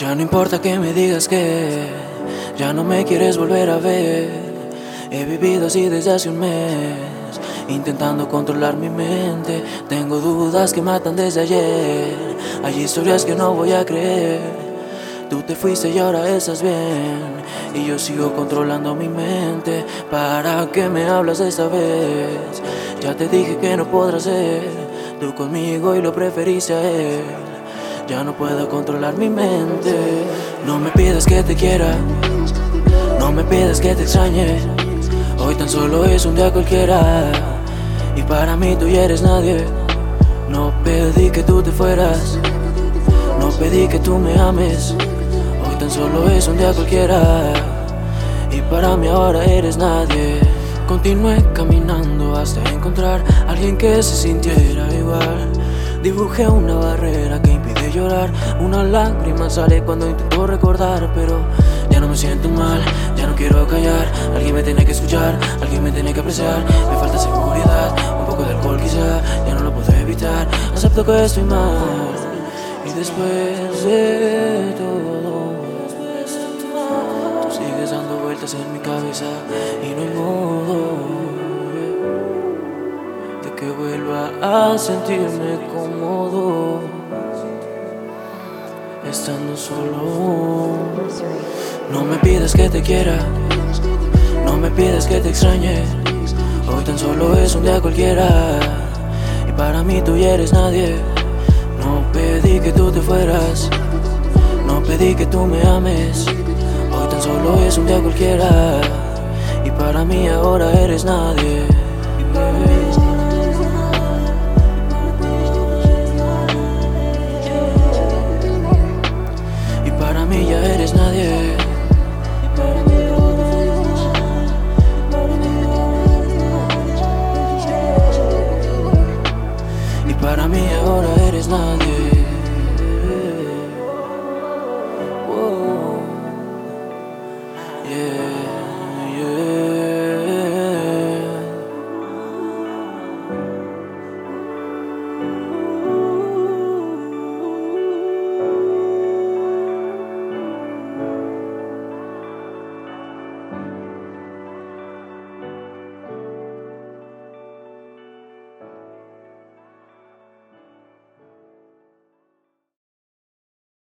Ya no importa que me digas que ya no me quieres volver a ver. He vivido así desde hace un mes, intentando controlar mi mente. Tengo dudas que matan desde ayer. Hay historias que no voy a creer. Tú te fuiste y ahora estás bien. Y yo sigo controlando mi mente. ¿Para qué me hablas esta vez? Ya te dije que no podrás ser tú conmigo y lo preferiste a él. Ya no puedo controlar mi mente. No me pidas que te quiera. No me pidas que te extrañe. Hoy tan solo es un día cualquiera. Y para mí tú ya eres nadie. No pedí que tú te fueras. No pedí que tú me ames. Hoy tan solo es un día cualquiera. Y para mí ahora eres nadie. Continué caminando hasta encontrar a alguien que se sintiera igual. Dibujé una barrera que llorar. Una lágrima sale cuando intento recordar, pero ya no me siento mal, ya no quiero callar. Alguien me tiene que escuchar, alguien me tiene que apreciar. Me falta seguridad, un poco de alcohol quizá, ya no lo puedo evitar. Acepto que estoy mal. Y después de todo, tú sigues dando vueltas en mi cabeza y no hay modo de que vuelva a sentirme cómodo estando solo. No me pides que te quiera, no me pides que te extrañe. Hoy tan solo es un día cualquiera y para mí tú ya eres nadie. No pedí que tú te fueras, no pedí que tú me ames. Hoy tan solo es un día cualquiera y para mí ahora eres nadie. Ya eres nadie. Y para mí ahora eres nadie.